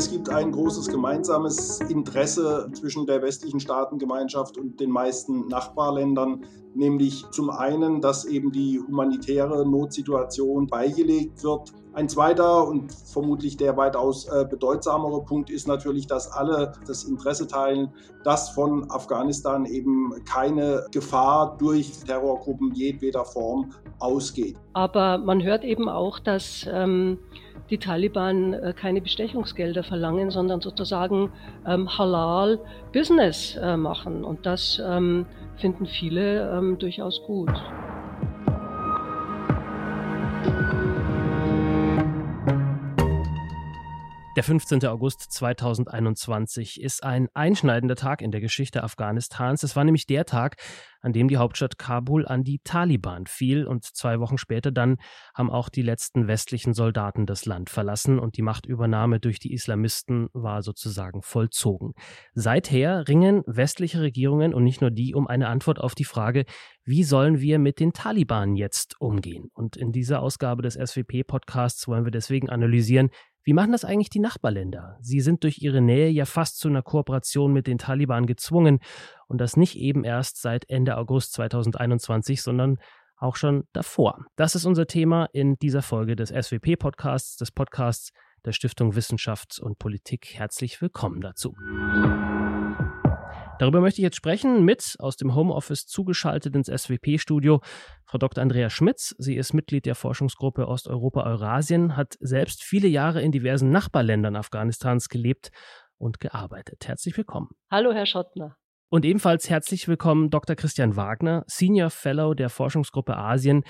Es gibt ein großes gemeinsames Interesse zwischen der westlichen Staatengemeinschaft und den meisten Nachbarländern, nämlich zum einen, dass eben die humanitäre Notsituation beigelegt wird. Ein zweiter und vermutlich der weitaus äh, bedeutsamere Punkt ist natürlich, dass alle das Interesse teilen, dass von Afghanistan eben keine Gefahr durch Terrorgruppen jedweder Form ausgeht. Aber man hört eben auch, dass ähm, die Taliban äh, keine Bestechungsgelder verlangen, sondern sozusagen ähm, halal Business äh, machen. Und das ähm, finden viele ähm, durchaus gut. Der 15. August 2021 ist ein einschneidender Tag in der Geschichte Afghanistans. Es war nämlich der Tag, an dem die Hauptstadt Kabul an die Taliban fiel und zwei Wochen später dann haben auch die letzten westlichen Soldaten das Land verlassen und die Machtübernahme durch die Islamisten war sozusagen vollzogen. Seither ringen westliche Regierungen und nicht nur die um eine Antwort auf die Frage, wie sollen wir mit den Taliban jetzt umgehen? Und in dieser Ausgabe des SWP-Podcasts wollen wir deswegen analysieren, wie machen das eigentlich die Nachbarländer? Sie sind durch ihre Nähe ja fast zu einer Kooperation mit den Taliban gezwungen und das nicht eben erst seit Ende August 2021, sondern auch schon davor. Das ist unser Thema in dieser Folge des SWP-Podcasts, des Podcasts der Stiftung Wissenschaft und Politik. Herzlich willkommen dazu. Darüber möchte ich jetzt sprechen mit aus dem Homeoffice zugeschaltet ins SWP-Studio Frau Dr. Andrea Schmitz. Sie ist Mitglied der Forschungsgruppe Osteuropa-Eurasien, hat selbst viele Jahre in diversen Nachbarländern Afghanistans gelebt und gearbeitet. Herzlich willkommen. Hallo, Herr Schottner. Und ebenfalls herzlich willkommen Dr. Christian Wagner, Senior Fellow der Forschungsgruppe Asien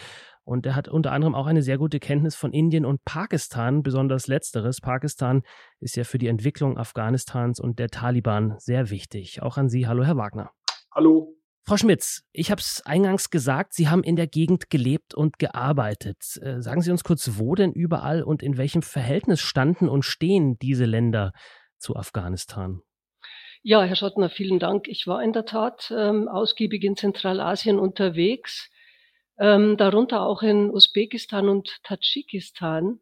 und er hat unter anderem auch eine sehr gute Kenntnis von Indien und Pakistan, besonders letzteres. Pakistan ist ja für die Entwicklung Afghanistans und der Taliban sehr wichtig. Auch an Sie. Hallo, Herr Wagner. Hallo. Frau Schmitz, ich habe es eingangs gesagt, Sie haben in der Gegend gelebt und gearbeitet. Äh, sagen Sie uns kurz, wo denn überall und in welchem Verhältnis standen und stehen diese Länder zu Afghanistan? Ja, Herr Schottner, vielen Dank. Ich war in der Tat ähm, ausgiebig in Zentralasien unterwegs ähm, darunter auch in Usbekistan und Tadschikistan,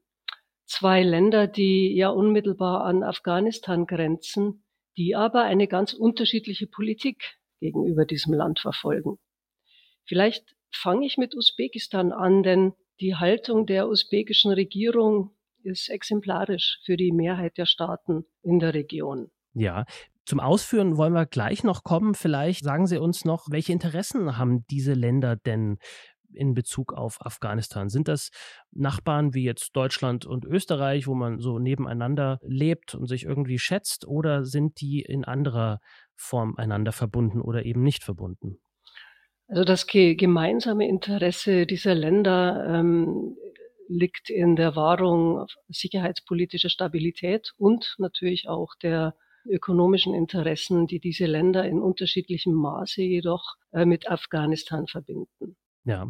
zwei Länder, die ja unmittelbar an Afghanistan grenzen, die aber eine ganz unterschiedliche Politik gegenüber diesem Land verfolgen. Vielleicht fange ich mit Usbekistan an, denn die Haltung der usbekischen Regierung ist exemplarisch für die Mehrheit der Staaten in der Region. Ja, zum Ausführen wollen wir gleich noch kommen. Vielleicht sagen Sie uns noch, welche Interessen haben diese Länder denn in Bezug auf Afghanistan? Sind das Nachbarn wie jetzt Deutschland und Österreich, wo man so nebeneinander lebt und sich irgendwie schätzt, oder sind die in anderer Form einander verbunden oder eben nicht verbunden? Also das gemeinsame Interesse dieser Länder ähm, liegt in der Wahrung sicherheitspolitischer Stabilität und natürlich auch der ökonomischen Interessen, die diese Länder in unterschiedlichem Maße jedoch äh, mit Afghanistan verbinden. Ja.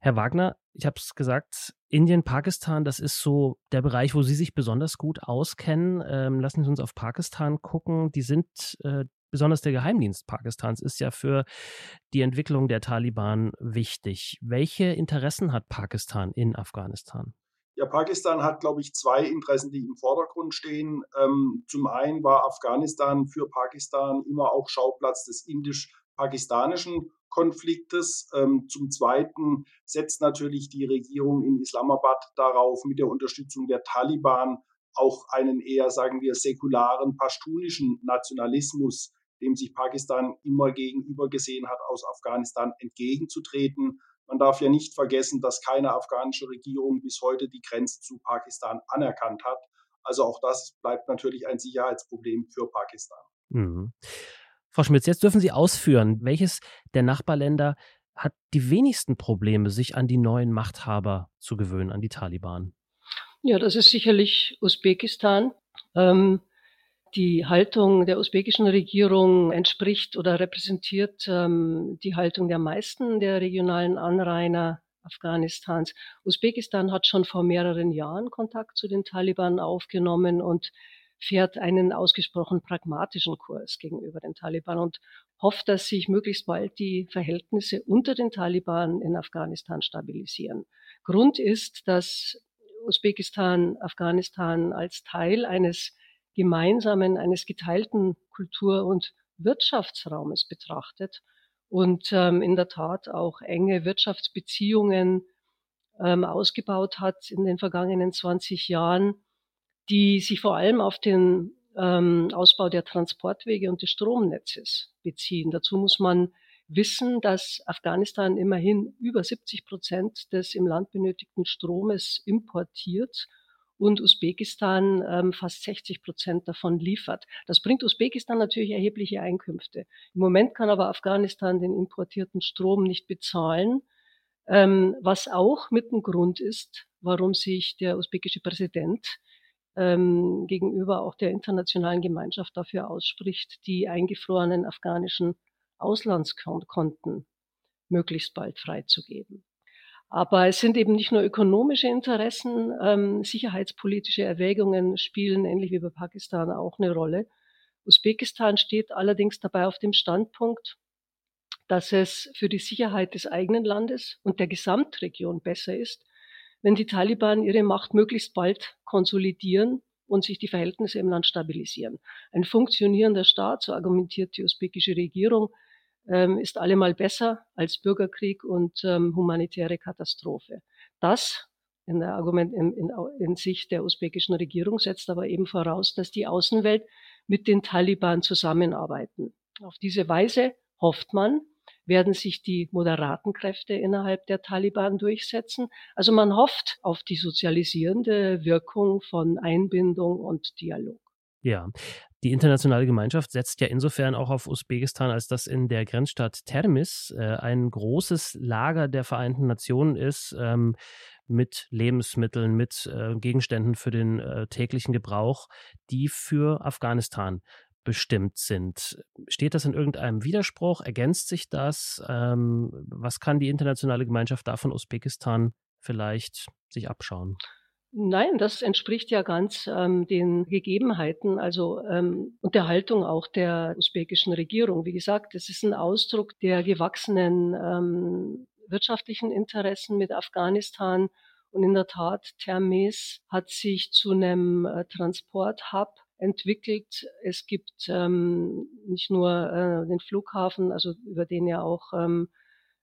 Herr Wagner, ich habe es gesagt, Indien, Pakistan, das ist so der Bereich, wo Sie sich besonders gut auskennen. Ähm, lassen Sie uns auf Pakistan gucken. Die sind, äh, besonders der Geheimdienst Pakistans ist ja für die Entwicklung der Taliban wichtig. Welche Interessen hat Pakistan in Afghanistan? Ja, Pakistan hat, glaube ich, zwei Interessen, die im Vordergrund stehen. Ähm, zum einen war Afghanistan für Pakistan immer auch Schauplatz des indisch-pakistanischen Konfliktes. Ähm, zum Zweiten setzt natürlich die Regierung in Islamabad darauf, mit der Unterstützung der Taliban auch einen eher, sagen wir, säkularen, pashtunischen Nationalismus, dem sich Pakistan immer gegenüber gesehen hat, aus Afghanistan entgegenzutreten. Man darf ja nicht vergessen, dass keine afghanische Regierung bis heute die Grenze zu Pakistan anerkannt hat. Also auch das bleibt natürlich ein Sicherheitsproblem für Pakistan. Mhm. Frau Schmitz, jetzt dürfen Sie ausführen, welches der Nachbarländer hat die wenigsten Probleme, sich an die neuen Machthaber zu gewöhnen, an die Taliban? Ja, das ist sicherlich Usbekistan. Ähm, die Haltung der usbekischen Regierung entspricht oder repräsentiert ähm, die Haltung der meisten der regionalen Anrainer Afghanistans. Usbekistan hat schon vor mehreren Jahren Kontakt zu den Taliban aufgenommen und fährt einen ausgesprochen pragmatischen Kurs gegenüber den Taliban und hofft, dass sich möglichst bald die Verhältnisse unter den Taliban in Afghanistan stabilisieren. Grund ist, dass Usbekistan, Afghanistan als Teil eines gemeinsamen, eines geteilten Kultur- und Wirtschaftsraumes betrachtet und ähm, in der Tat auch enge Wirtschaftsbeziehungen ähm, ausgebaut hat in den vergangenen 20 Jahren, die sich vor allem auf den ähm, Ausbau der Transportwege und des Stromnetzes beziehen. Dazu muss man wissen, dass Afghanistan immerhin über 70 Prozent des im Land benötigten Stromes importiert und Usbekistan ähm, fast 60 Prozent davon liefert. Das bringt Usbekistan natürlich erhebliche Einkünfte. Im Moment kann aber Afghanistan den importierten Strom nicht bezahlen, ähm, was auch mit ein Grund ist, warum sich der usbekische Präsident ähm, gegenüber auch der internationalen Gemeinschaft dafür ausspricht, die eingefrorenen afghanischen Auslandskonten möglichst bald freizugeben. Aber es sind eben nicht nur ökonomische Interessen, ähm, sicherheitspolitische Erwägungen spielen ähnlich wie bei Pakistan auch eine Rolle. Usbekistan steht allerdings dabei auf dem Standpunkt, dass es für die Sicherheit des eigenen Landes und der Gesamtregion besser ist, wenn die Taliban ihre Macht möglichst bald konsolidieren und sich die Verhältnisse im Land stabilisieren. Ein funktionierender Staat, so argumentiert die usbekische Regierung, ähm, ist allemal besser als Bürgerkrieg und ähm, humanitäre Katastrophe. Das in der Argument in, in, in Sicht der usbekischen Regierung setzt aber eben voraus, dass die Außenwelt mit den Taliban zusammenarbeiten. Auf diese Weise hofft man, werden sich die moderaten Kräfte innerhalb der Taliban durchsetzen. Also man hofft auf die sozialisierende Wirkung von Einbindung und Dialog. Ja, die internationale Gemeinschaft setzt ja insofern auch auf Usbekistan, als dass in der Grenzstadt Termis äh, ein großes Lager der Vereinten Nationen ist ähm, mit Lebensmitteln, mit äh, Gegenständen für den äh, täglichen Gebrauch, die für Afghanistan bestimmt sind. Steht das in irgendeinem Widerspruch? Ergänzt sich das? Ähm, was kann die internationale Gemeinschaft da von Usbekistan vielleicht sich abschauen? Nein, das entspricht ja ganz ähm, den Gegebenheiten, also ähm, und der Haltung auch der usbekischen Regierung. Wie gesagt, es ist ein Ausdruck der gewachsenen ähm, wirtschaftlichen Interessen mit Afghanistan. Und in der Tat, Termes hat sich zu einem äh, Transporthub entwickelt. Es gibt ähm, nicht nur äh, den Flughafen, also über den ja auch ähm,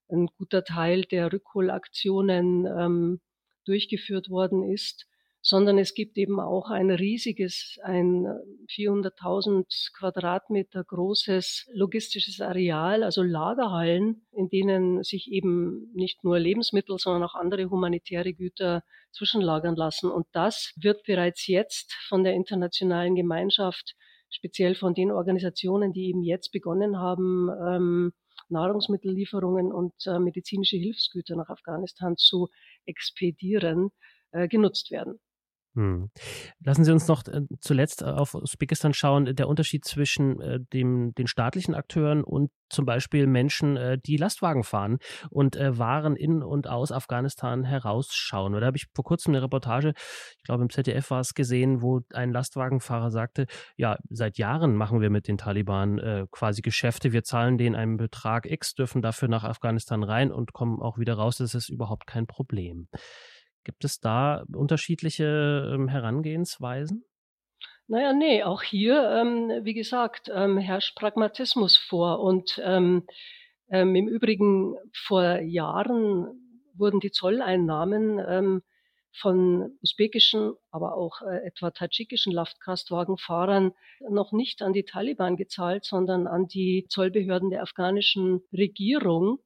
ein guter Teil der Rückholaktionen ähm, durchgeführt worden ist, sondern es gibt eben auch ein riesiges, ein 400.000 Quadratmeter großes logistisches Areal, also Lagerhallen, in denen sich eben nicht nur Lebensmittel, sondern auch andere humanitäre Güter zwischenlagern lassen. Und das wird bereits jetzt von der internationalen Gemeinschaft, speziell von den Organisationen, die eben jetzt begonnen haben, ähm, Nahrungsmittellieferungen und äh, medizinische Hilfsgüter nach Afghanistan zu expedieren, äh, genutzt werden. Hm. Lassen Sie uns noch äh, zuletzt auf Usbekistan schauen. Der Unterschied zwischen äh, dem, den staatlichen Akteuren und zum Beispiel Menschen, äh, die Lastwagen fahren und äh, Waren in und aus Afghanistan herausschauen. Da habe ich vor kurzem eine Reportage, ich glaube im ZDF war es gesehen, wo ein Lastwagenfahrer sagte, ja, seit Jahren machen wir mit den Taliban äh, quasi Geschäfte. Wir zahlen denen einen Betrag X, dürfen dafür nach Afghanistan rein und kommen auch wieder raus. Das ist überhaupt kein Problem. Gibt es da unterschiedliche ähm, Herangehensweisen? Naja, nee, auch hier, ähm, wie gesagt, ähm, herrscht Pragmatismus vor. Und ähm, ähm, im Übrigen vor Jahren wurden die Zolleinnahmen ähm, von usbekischen, aber auch äh, etwa tadschikischen Lastkraftwagenfahrern noch nicht an die Taliban gezahlt, sondern an die Zollbehörden der afghanischen Regierung.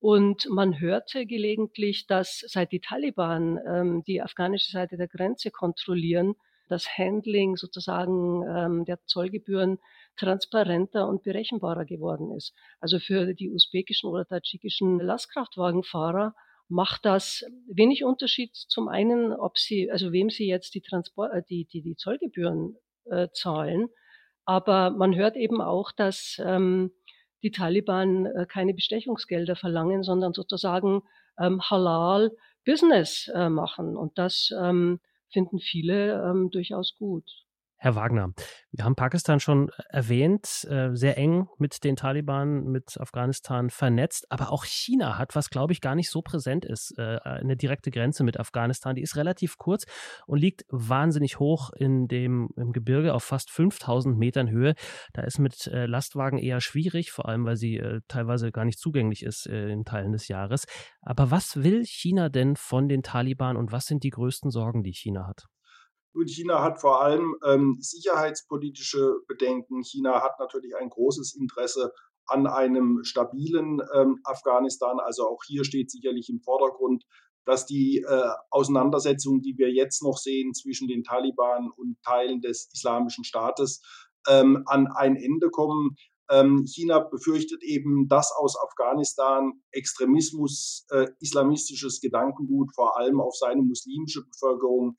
Und man hörte gelegentlich, dass seit die Taliban ähm, die afghanische Seite der Grenze kontrollieren, das Handling sozusagen ähm, der Zollgebühren transparenter und berechenbarer geworden ist. Also für die usbekischen oder tadschikischen Lastkraftwagenfahrer macht das wenig Unterschied zum einen, ob sie, also wem sie jetzt die Transport, äh, die, die, die Zollgebühren äh, zahlen. Aber man hört eben auch, dass ähm, die Taliban äh, keine Bestechungsgelder verlangen, sondern sozusagen ähm, halal Business äh, machen. Und das ähm, finden viele ähm, durchaus gut. Herr Wagner, wir haben Pakistan schon erwähnt, äh, sehr eng mit den Taliban, mit Afghanistan vernetzt, aber auch China hat, was glaube ich gar nicht so präsent ist, äh, eine direkte Grenze mit Afghanistan. Die ist relativ kurz und liegt wahnsinnig hoch in dem im Gebirge auf fast 5000 Metern Höhe. Da ist mit äh, Lastwagen eher schwierig, vor allem weil sie teilweise gar nicht zugänglich ist in Teilen des Jahres. Aber was will China denn von den Taliban und was sind die größten Sorgen, die China hat? Und China hat vor allem ähm, sicherheitspolitische Bedenken. China hat natürlich ein großes Interesse an einem stabilen ähm, Afghanistan. Also auch hier steht sicherlich im Vordergrund, dass die äh, Auseinandersetzungen, die wir jetzt noch sehen zwischen den Taliban und Teilen des Islamischen Staates, ähm, an ein Ende kommen. Ähm, China befürchtet eben, dass aus Afghanistan Extremismus, äh, islamistisches Gedankengut vor allem auf seine muslimische Bevölkerung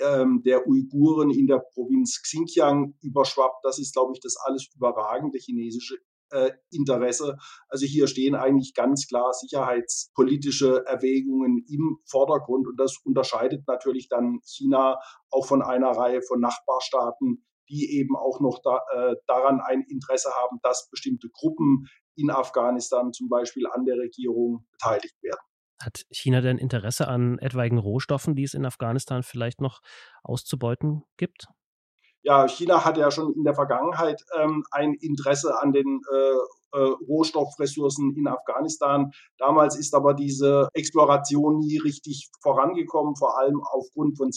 ähm, der Uiguren in der Provinz Xinjiang überschwappt. Das ist, glaube ich, das alles überragende chinesische äh, Interesse. Also hier stehen eigentlich ganz klar sicherheitspolitische Erwägungen im Vordergrund und das unterscheidet natürlich dann China auch von einer Reihe von Nachbarstaaten, die eben auch noch da, äh, daran ein Interesse haben, dass bestimmte Gruppen in Afghanistan zum Beispiel an der Regierung beteiligt werden. Hat China denn Interesse an etwaigen Rohstoffen, die es in Afghanistan vielleicht noch auszubeuten gibt? Ja, China hat ja schon in der Vergangenheit ähm, ein Interesse an den äh, äh, Rohstoffressourcen in Afghanistan. Damals ist aber diese Exploration nie richtig vorangekommen, vor allem aufgrund von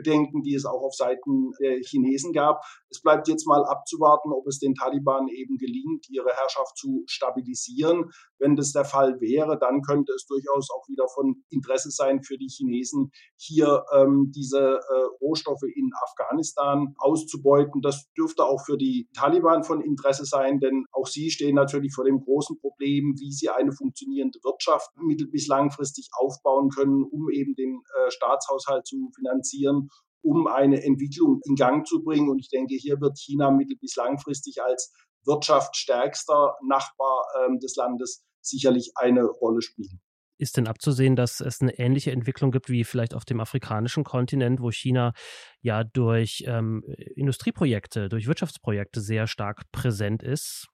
Sicherheitsbedenken, die es auch auf Seiten der Chinesen gab. Es bleibt jetzt mal abzuwarten, ob es den Taliban eben gelingt, ihre Herrschaft zu stabilisieren. Wenn das der Fall wäre, dann könnte es durchaus auch wieder von Interesse sein für die Chinesen, hier ähm, diese äh, Rohstoffe in Afghanistan auszubeuten. Das dürfte auch für die Taliban von Interesse sein, denn auch sie stehen natürlich vor dem großen Problem, wie sie eine funktionierende Wirtschaft mittel- bis langfristig aufbauen können, um eben den äh, Staatshaushalt zu finanzieren um eine Entwicklung in Gang zu bringen. Und ich denke, hier wird China mittel- bis langfristig als wirtschaftsstärkster Nachbar ähm, des Landes sicherlich eine Rolle spielen. Ist denn abzusehen, dass es eine ähnliche Entwicklung gibt wie vielleicht auf dem afrikanischen Kontinent, wo China ja durch ähm, Industrieprojekte, durch Wirtschaftsprojekte sehr stark präsent ist?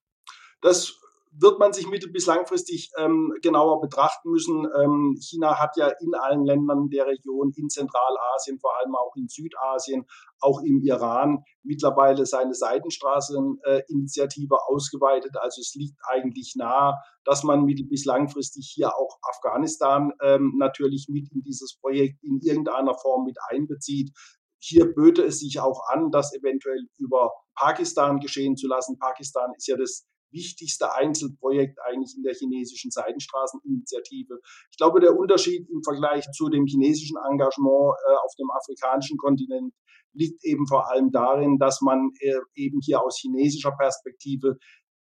Das wird man sich mittel- bis langfristig ähm, genauer betrachten müssen. Ähm, China hat ja in allen Ländern der Region, in Zentralasien, vor allem auch in Südasien, auch im Iran mittlerweile seine Seitenstraßeninitiative äh, ausgeweitet. Also es liegt eigentlich nahe, dass man mittel- bis langfristig hier auch Afghanistan ähm, natürlich mit in dieses Projekt in irgendeiner Form mit einbezieht. Hier böte es sich auch an, das eventuell über Pakistan geschehen zu lassen. Pakistan ist ja das wichtigste Einzelprojekt eigentlich in der chinesischen Seidenstraßeninitiative. Ich glaube, der Unterschied im Vergleich zu dem chinesischen Engagement äh, auf dem afrikanischen Kontinent liegt eben vor allem darin, dass man äh, eben hier aus chinesischer Perspektive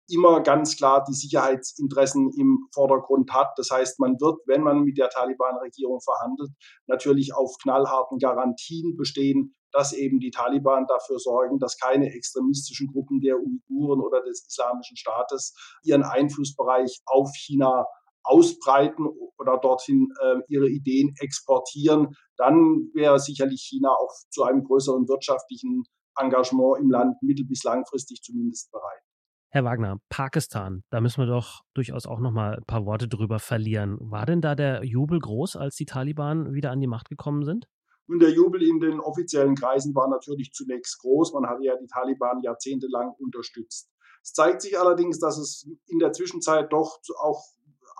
immer ganz klar die Sicherheitsinteressen im Vordergrund hat. Das heißt, man wird, wenn man mit der Taliban-Regierung verhandelt, natürlich auf knallharten Garantien bestehen, dass eben die Taliban dafür sorgen, dass keine extremistischen Gruppen der Uiguren oder des Islamischen Staates ihren Einflussbereich auf China ausbreiten oder dorthin äh, ihre Ideen exportieren, dann wäre sicherlich China auch zu einem größeren wirtschaftlichen Engagement im Land mittel- bis langfristig zumindest bereit. Herr Wagner, Pakistan, da müssen wir doch durchaus auch noch mal ein paar Worte drüber verlieren. War denn da der Jubel groß, als die Taliban wieder an die Macht gekommen sind? Und der Jubel in den offiziellen Kreisen war natürlich zunächst groß. Man hatte ja die Taliban jahrzehntelang unterstützt. Es zeigt sich allerdings, dass es in der Zwischenzeit doch auch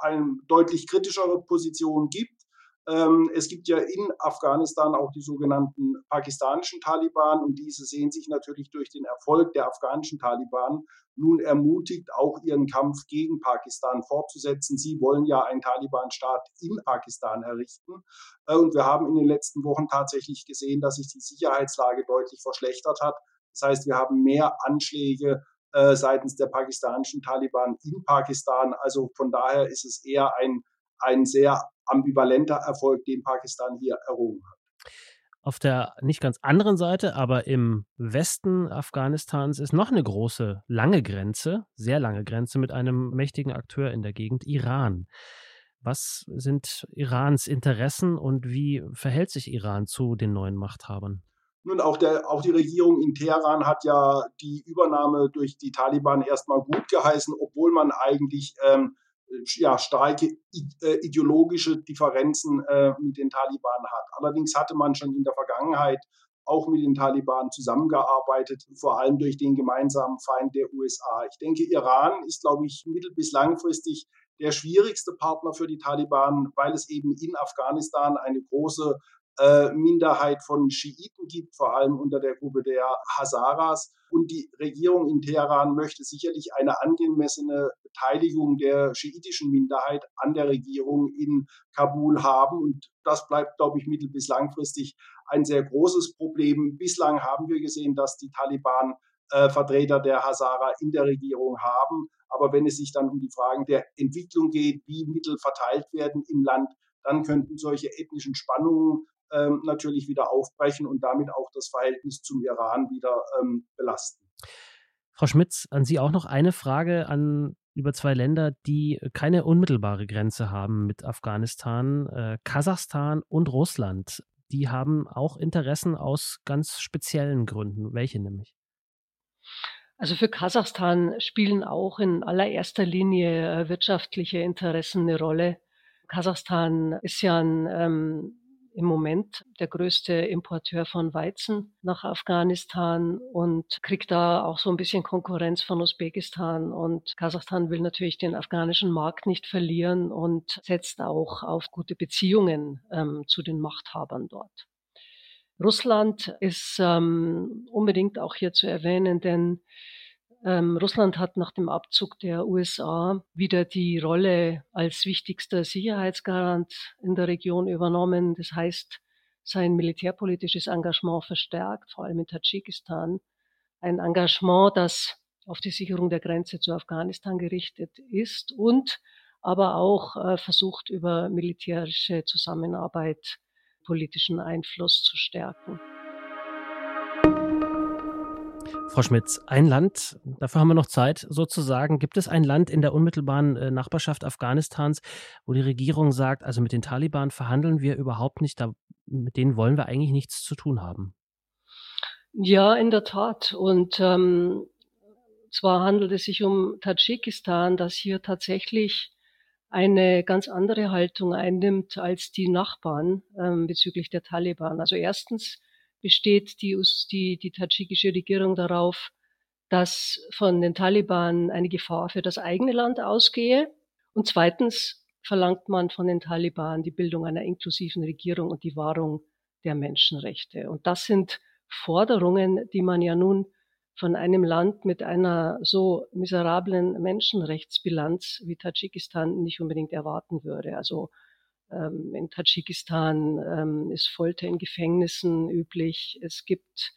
eine deutlich kritischere Position gibt. Ähm, es gibt ja in Afghanistan auch die sogenannten pakistanischen Taliban und diese sehen sich natürlich durch den Erfolg der afghanischen Taliban nun ermutigt, auch ihren Kampf gegen Pakistan fortzusetzen. Sie wollen ja einen Taliban-Staat in Pakistan errichten. Äh, und wir haben in den letzten Wochen tatsächlich gesehen, dass sich die Sicherheitslage deutlich verschlechtert hat. Das heißt, wir haben mehr Anschläge äh, seitens der pakistanischen Taliban in Pakistan. Also von daher ist es eher ein, ein sehr ambivalenter Erfolg, den Pakistan hier errungen hat. Auf der nicht ganz anderen Seite, aber im Westen Afghanistans ist noch eine große, lange Grenze, sehr lange Grenze mit einem mächtigen Akteur in der Gegend, Iran. Was sind Irans Interessen und wie verhält sich Iran zu den neuen Machthabern? Nun, auch, der, auch die Regierung in Teheran hat ja die Übernahme durch die Taliban erstmal gut geheißen, obwohl man eigentlich ähm, ja, starke äh, ideologische Differenzen äh, mit den Taliban hat. Allerdings hatte man schon in der Vergangenheit auch mit den Taliban zusammengearbeitet, vor allem durch den gemeinsamen Feind der USA. Ich denke, Iran ist, glaube ich, mittel- bis langfristig der schwierigste Partner für die Taliban, weil es eben in Afghanistan eine große äh, Minderheit von Schiiten gibt, vor allem unter der Gruppe der Hazaras. Und die Regierung in Teheran möchte sicherlich eine angemessene Beteiligung der schiitischen Minderheit an der Regierung in Kabul haben. Und das bleibt, glaube ich, mittel- bis langfristig ein sehr großes Problem. Bislang haben wir gesehen, dass die Taliban äh, Vertreter der Hazara in der Regierung haben. Aber wenn es sich dann um die Fragen der Entwicklung geht, wie Mittel verteilt werden im Land, dann könnten solche ethnischen Spannungen ähm, natürlich wieder aufbrechen und damit auch das Verhältnis zum Iran wieder ähm, belasten. Frau Schmitz, an Sie auch noch eine Frage an über zwei Länder, die keine unmittelbare Grenze haben mit Afghanistan, äh, Kasachstan und Russland. Die haben auch Interessen aus ganz speziellen Gründen. Welche nämlich? Also für Kasachstan spielen auch in allererster Linie äh, wirtschaftliche Interessen eine Rolle. Kasachstan ist ja ein ähm, im Moment der größte Importeur von Weizen nach Afghanistan und kriegt da auch so ein bisschen Konkurrenz von Usbekistan. Und Kasachstan will natürlich den afghanischen Markt nicht verlieren und setzt auch auf gute Beziehungen ähm, zu den Machthabern dort. Russland ist ähm, unbedingt auch hier zu erwähnen, denn ähm, Russland hat nach dem Abzug der USA wieder die Rolle als wichtigster Sicherheitsgarant in der Region übernommen. Das heißt, sein militärpolitisches Engagement verstärkt, vor allem in Tadschikistan. Ein Engagement, das auf die Sicherung der Grenze zu Afghanistan gerichtet ist und aber auch äh, versucht, über militärische Zusammenarbeit politischen Einfluss zu stärken. Frau Schmitz, ein Land, dafür haben wir noch Zeit sozusagen. Gibt es ein Land in der unmittelbaren äh, Nachbarschaft Afghanistans, wo die Regierung sagt, also mit den Taliban verhandeln wir überhaupt nicht, da, mit denen wollen wir eigentlich nichts zu tun haben? Ja, in der Tat. Und ähm, zwar handelt es sich um Tadschikistan, das hier tatsächlich eine ganz andere Haltung einnimmt als die Nachbarn ähm, bezüglich der Taliban. Also erstens besteht die, die, die tadschikische Regierung darauf, dass von den Taliban eine Gefahr für das eigene Land ausgehe. Und zweitens verlangt man von den Taliban die Bildung einer inklusiven Regierung und die Wahrung der Menschenrechte. Und das sind Forderungen, die man ja nun von einem Land mit einer so miserablen Menschenrechtsbilanz wie Tadschikistan nicht unbedingt erwarten würde. Also ähm, in Tadschikistan ähm, ist Folter in Gefängnissen üblich. Es gibt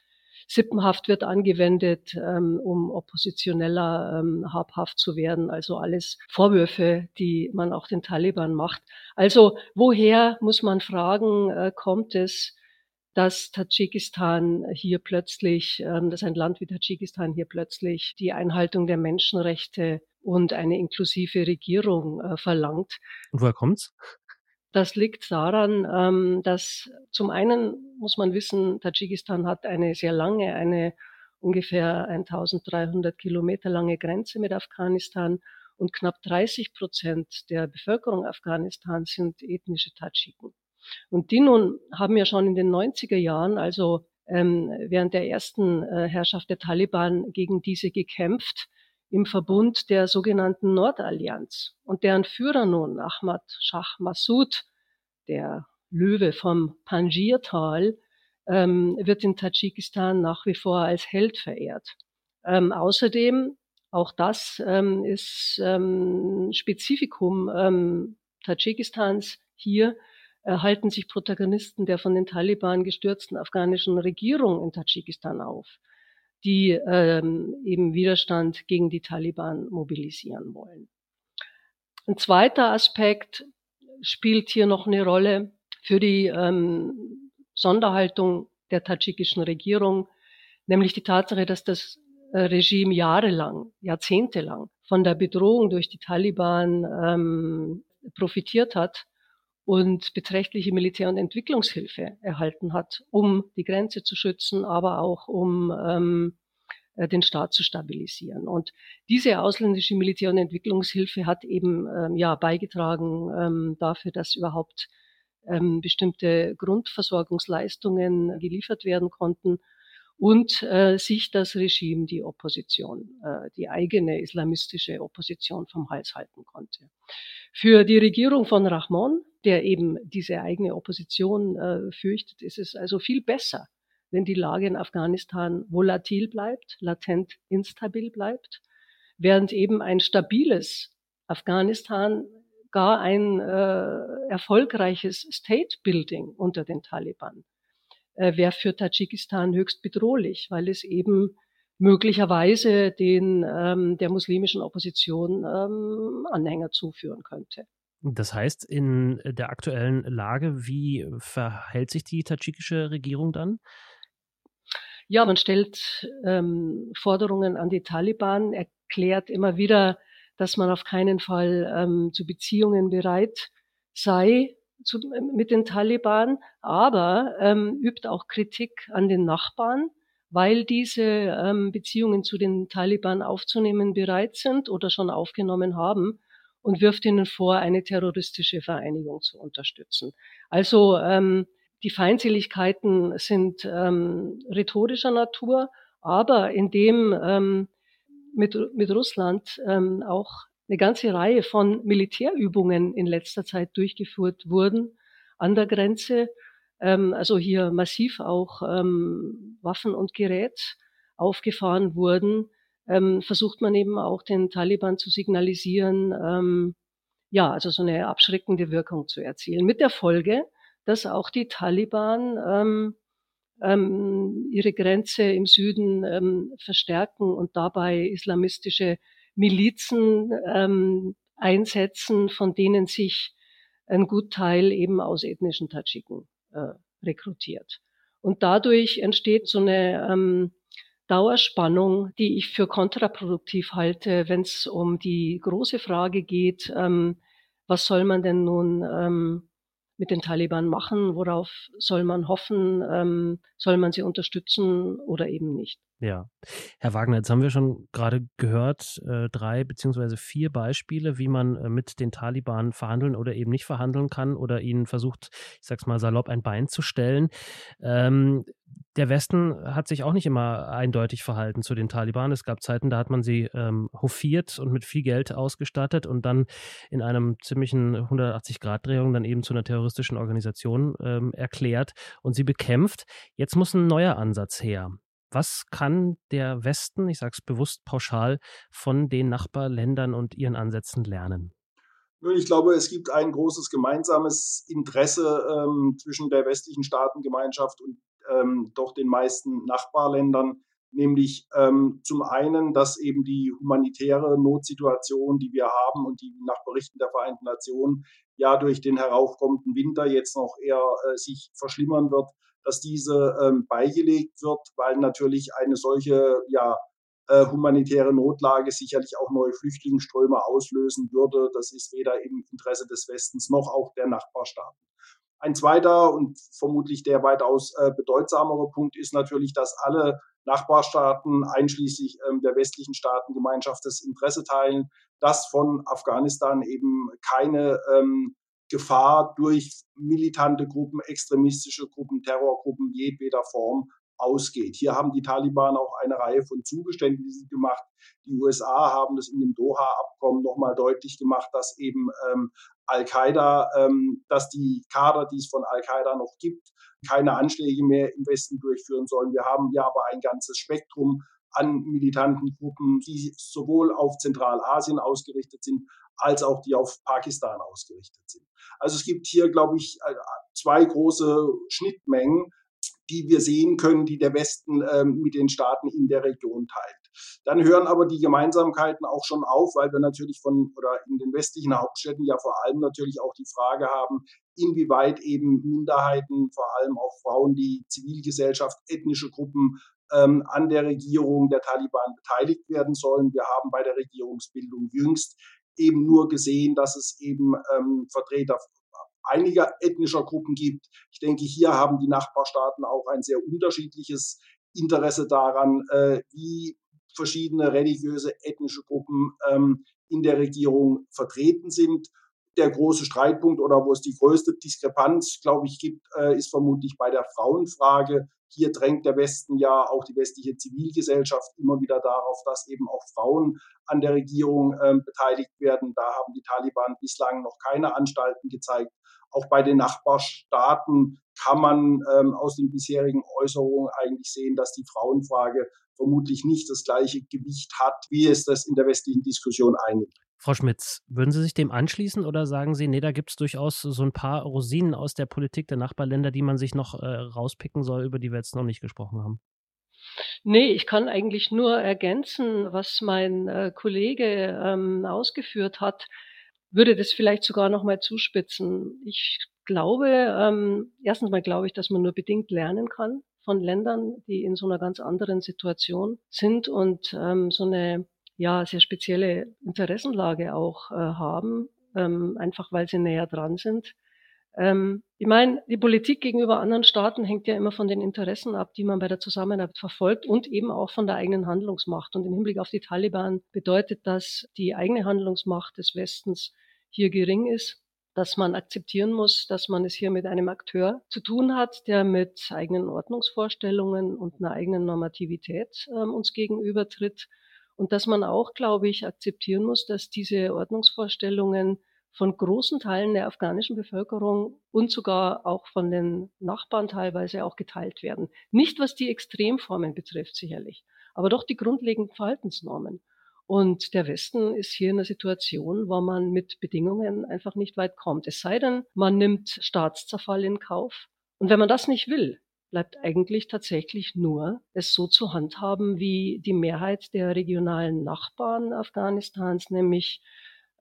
Sippenhaft wird angewendet, ähm, um oppositioneller ähm, habhaft zu werden. Also alles Vorwürfe, die man auch den Taliban macht. Also woher, muss man fragen, äh, kommt es, dass Tadschikistan hier plötzlich, ähm, dass ein Land wie Tadschikistan hier plötzlich die Einhaltung der Menschenrechte und eine inklusive Regierung äh, verlangt. Und woher kommt's? Das liegt daran, ähm, dass zum einen muss man wissen, Tadschikistan hat eine sehr lange, eine ungefähr 1300 Kilometer lange Grenze mit Afghanistan und knapp 30 Prozent der Bevölkerung Afghanistans sind ethnische Tadschiken. Und die nun haben ja schon in den 90er Jahren, also ähm, während der ersten äh, Herrschaft der Taliban, gegen diese gekämpft im Verbund der sogenannten Nordallianz. Und deren Führer nun, Ahmad Shah Massoud, der Löwe vom Panjir-Tal, ähm, wird in Tadschikistan nach wie vor als Held verehrt. Ähm, außerdem, auch das ähm, ist ähm, Spezifikum ähm, Tadschikistans hier, erhalten sich Protagonisten der von den Taliban gestürzten afghanischen Regierung in Tadschikistan auf die ähm, eben Widerstand gegen die Taliban mobilisieren wollen. Ein zweiter Aspekt spielt hier noch eine Rolle für die ähm, Sonderhaltung der tadschikischen Regierung, nämlich die Tatsache, dass das äh, Regime jahrelang, jahrzehntelang von der Bedrohung durch die Taliban ähm, profitiert hat und beträchtliche Militär- und Entwicklungshilfe erhalten hat, um die Grenze zu schützen, aber auch um ähm, äh, den Staat zu stabilisieren. Und diese ausländische Militär- und Entwicklungshilfe hat eben ähm, ja beigetragen ähm, dafür, dass überhaupt ähm, bestimmte Grundversorgungsleistungen geliefert werden konnten und äh, sich das Regime, die Opposition, äh, die eigene islamistische Opposition vom Hals halten konnte. Für die Regierung von Rahman, der eben diese eigene Opposition äh, fürchtet, ist es also viel besser, wenn die Lage in Afghanistan volatil bleibt, latent instabil bleibt, während eben ein stabiles Afghanistan gar ein äh, erfolgreiches State Building unter den Taliban äh, wäre für Tadschikistan höchst bedrohlich, weil es eben möglicherweise den ähm, der muslimischen Opposition ähm, Anhänger zuführen könnte. Das heißt, in der aktuellen Lage, wie verhält sich die tadschikische Regierung dann? Ja, man stellt ähm, Forderungen an die Taliban, erklärt immer wieder, dass man auf keinen Fall ähm, zu Beziehungen bereit sei zu, mit den Taliban, aber ähm, übt auch Kritik an den Nachbarn, weil diese ähm, Beziehungen zu den Taliban aufzunehmen bereit sind oder schon aufgenommen haben und wirft ihnen vor, eine terroristische Vereinigung zu unterstützen. Also ähm, die Feindseligkeiten sind ähm, rhetorischer Natur, aber indem ähm, mit, mit Russland ähm, auch eine ganze Reihe von Militärübungen in letzter Zeit durchgeführt wurden an der Grenze, ähm, also hier massiv auch ähm, Waffen und Gerät aufgefahren wurden, ähm, versucht man eben auch den Taliban zu signalisieren, ähm, ja, also so eine abschreckende Wirkung zu erzielen. Mit der Folge, dass auch die Taliban ähm, ähm, ihre Grenze im Süden ähm, verstärken und dabei islamistische Milizen ähm, einsetzen, von denen sich ein Gutteil eben aus ethnischen Tadschiken äh, rekrutiert. Und dadurch entsteht so eine ähm, Dauerspannung, die ich für kontraproduktiv halte, wenn es um die große Frage geht, ähm, was soll man denn nun ähm, mit den Taliban machen? Worauf soll man hoffen? Ähm, soll man sie unterstützen oder eben nicht? Ja. Herr Wagner, jetzt haben wir schon gerade gehört, äh, drei beziehungsweise vier Beispiele, wie man äh, mit den Taliban verhandeln oder eben nicht verhandeln kann oder ihnen versucht, ich sag's mal salopp, ein Bein zu stellen. Ähm, der Westen hat sich auch nicht immer eindeutig verhalten zu den Taliban. Es gab Zeiten, da hat man sie ähm, hofiert und mit viel Geld ausgestattet und dann in einem ziemlichen 180-Grad-Drehung dann eben zu einer terroristischen Organisation ähm, erklärt und sie bekämpft. Jetzt muss ein neuer Ansatz her. Was kann der Westen, ich sage es bewusst pauschal, von den Nachbarländern und ihren Ansätzen lernen? Nun, ich glaube, es gibt ein großes gemeinsames Interesse ähm, zwischen der westlichen Staatengemeinschaft und ähm, doch den meisten Nachbarländern, nämlich ähm, zum einen, dass eben die humanitäre Notsituation, die wir haben und die nach Berichten der Vereinten Nationen ja durch den heraufkommenden Winter jetzt noch eher äh, sich verschlimmern wird, dass diese ähm, beigelegt wird, weil natürlich eine solche ja, äh, humanitäre Notlage sicherlich auch neue Flüchtlingsströme auslösen würde. Das ist weder im Interesse des Westens noch auch der Nachbarstaaten. Ein zweiter und vermutlich der weitaus äh, bedeutsamere Punkt ist natürlich, dass alle Nachbarstaaten, einschließlich ähm, der westlichen Staatengemeinschaft, das Interesse teilen, dass von Afghanistan eben keine ähm, Gefahr durch militante Gruppen, extremistische Gruppen, Terrorgruppen jedweder Form ausgeht. Hier haben die Taliban auch eine Reihe von Zugeständnissen gemacht. Die USA haben das in dem Doha-Abkommen nochmal deutlich gemacht, dass eben ähm, Al-Qaida, ähm, dass die Kader, die es von Al-Qaida noch gibt, keine Anschläge mehr im Westen durchführen sollen. Wir haben hier aber ein ganzes Spektrum an militanten Gruppen, die sowohl auf Zentralasien ausgerichtet sind, als auch die auf Pakistan ausgerichtet sind. Also es gibt hier, glaube ich, äh, zwei große Schnittmengen, die wir sehen können, die der Westen ähm, mit den Staaten in der Region teilt. Dann hören aber die Gemeinsamkeiten auch schon auf, weil wir natürlich von oder in den westlichen Hauptstädten ja vor allem natürlich auch die Frage haben, inwieweit eben Minderheiten, vor allem auch Frauen, die Zivilgesellschaft, ethnische Gruppen ähm, an der Regierung der Taliban beteiligt werden sollen. Wir haben bei der Regierungsbildung jüngst eben nur gesehen, dass es eben ähm, Vertreter einiger ethnischer Gruppen gibt. Ich denke, hier haben die Nachbarstaaten auch ein sehr unterschiedliches Interesse daran, äh, wie verschiedene religiöse, ethnische Gruppen ähm, in der Regierung vertreten sind. Der große Streitpunkt oder wo es die größte Diskrepanz, glaube ich, gibt, äh, ist vermutlich bei der Frauenfrage. Hier drängt der Westen ja auch die westliche Zivilgesellschaft immer wieder darauf, dass eben auch Frauen an der Regierung äh, beteiligt werden. Da haben die Taliban bislang noch keine Anstalten gezeigt. Auch bei den Nachbarstaaten kann man ähm, aus den bisherigen Äußerungen eigentlich sehen, dass die Frauenfrage vermutlich nicht das gleiche Gewicht hat, wie es das in der westlichen Diskussion einnimmt. Frau Schmitz, würden Sie sich dem anschließen oder sagen Sie, nee, da gibt es durchaus so ein paar Rosinen aus der Politik der Nachbarländer, die man sich noch äh, rauspicken soll, über die wir jetzt noch nicht gesprochen haben? Nee, ich kann eigentlich nur ergänzen, was mein äh, Kollege ähm, ausgeführt hat, würde das vielleicht sogar noch mal zuspitzen. Ich glaube, ähm, erstens mal glaube ich, dass man nur bedingt lernen kann von Ländern, die in so einer ganz anderen Situation sind und ähm, so eine ja sehr spezielle Interessenlage auch äh, haben, ähm, einfach weil sie näher dran sind. Ähm, ich meine, die Politik gegenüber anderen Staaten hängt ja immer von den Interessen ab, die man bei der Zusammenarbeit verfolgt und eben auch von der eigenen Handlungsmacht. Und im Hinblick auf die Taliban bedeutet das, die eigene Handlungsmacht des Westens hier gering ist dass man akzeptieren muss, dass man es hier mit einem Akteur zu tun hat, der mit eigenen Ordnungsvorstellungen und einer eigenen Normativität ähm, uns gegenübertritt und dass man auch, glaube ich, akzeptieren muss, dass diese Ordnungsvorstellungen von großen Teilen der afghanischen Bevölkerung und sogar auch von den Nachbarn teilweise auch geteilt werden. Nicht was die Extremformen betrifft, sicherlich, aber doch die grundlegenden Verhaltensnormen. Und der Westen ist hier in einer Situation, wo man mit Bedingungen einfach nicht weit kommt. Es sei denn, man nimmt Staatszerfall in Kauf. Und wenn man das nicht will, bleibt eigentlich tatsächlich nur, es so zu handhaben wie die Mehrheit der regionalen Nachbarn Afghanistans, nämlich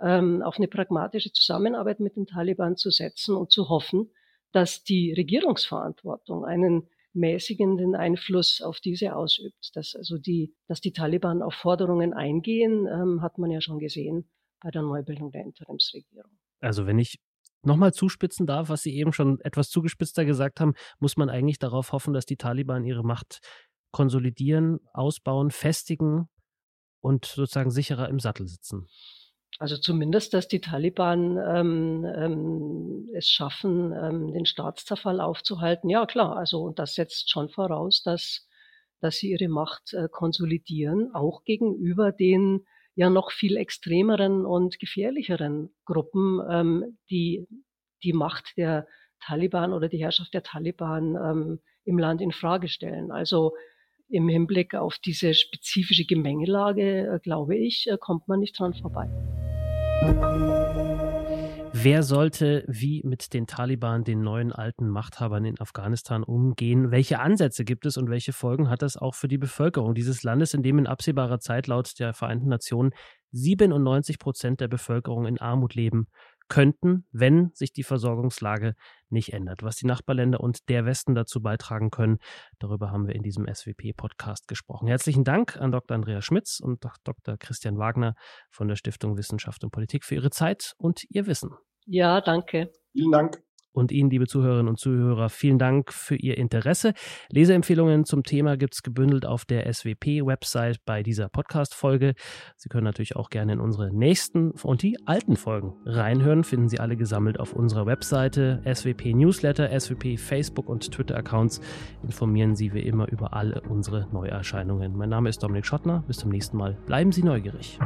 ähm, auf eine pragmatische Zusammenarbeit mit den Taliban zu setzen und zu hoffen, dass die Regierungsverantwortung einen mäßigenden Einfluss auf diese ausübt. Dass also die, dass die Taliban auf Forderungen eingehen, ähm, hat man ja schon gesehen bei der Neubildung der Interimsregierung. Also wenn ich nochmal zuspitzen darf, was Sie eben schon etwas zugespitzter gesagt haben, muss man eigentlich darauf hoffen, dass die Taliban ihre Macht konsolidieren, ausbauen, festigen und sozusagen sicherer im Sattel sitzen. Also zumindest, dass die Taliban ähm, ähm, es schaffen, ähm, den Staatszerfall aufzuhalten. Ja, klar. Also das setzt schon voraus, dass, dass sie ihre Macht äh, konsolidieren, auch gegenüber den ja noch viel extremeren und gefährlicheren Gruppen, ähm, die die Macht der Taliban oder die Herrschaft der Taliban ähm, im Land in Frage stellen. Also im Hinblick auf diese spezifische Gemengelage, äh, glaube ich, äh, kommt man nicht dran vorbei. Wer sollte wie mit den Taliban, den neuen alten Machthabern in Afghanistan umgehen? Welche Ansätze gibt es und welche Folgen hat das auch für die Bevölkerung dieses Landes, in dem in absehbarer Zeit laut der Vereinten Nationen 97 Prozent der Bevölkerung in Armut leben? Könnten, wenn sich die Versorgungslage nicht ändert. Was die Nachbarländer und der Westen dazu beitragen können, darüber haben wir in diesem SWP-Podcast gesprochen. Herzlichen Dank an Dr. Andreas Schmitz und Dr. Christian Wagner von der Stiftung Wissenschaft und Politik für Ihre Zeit und Ihr Wissen. Ja, danke. Vielen Dank. Und Ihnen, liebe Zuhörerinnen und Zuhörer, vielen Dank für Ihr Interesse. Leseempfehlungen zum Thema gibt es gebündelt auf der SWP-Website bei dieser Podcast-Folge. Sie können natürlich auch gerne in unsere nächsten und die alten Folgen reinhören. Finden Sie alle gesammelt auf unserer Webseite, SWP Newsletter, SWP Facebook und Twitter-Accounts. Informieren Sie wie immer über alle unsere Neuerscheinungen. Mein Name ist Dominik Schottner. Bis zum nächsten Mal. Bleiben Sie neugierig.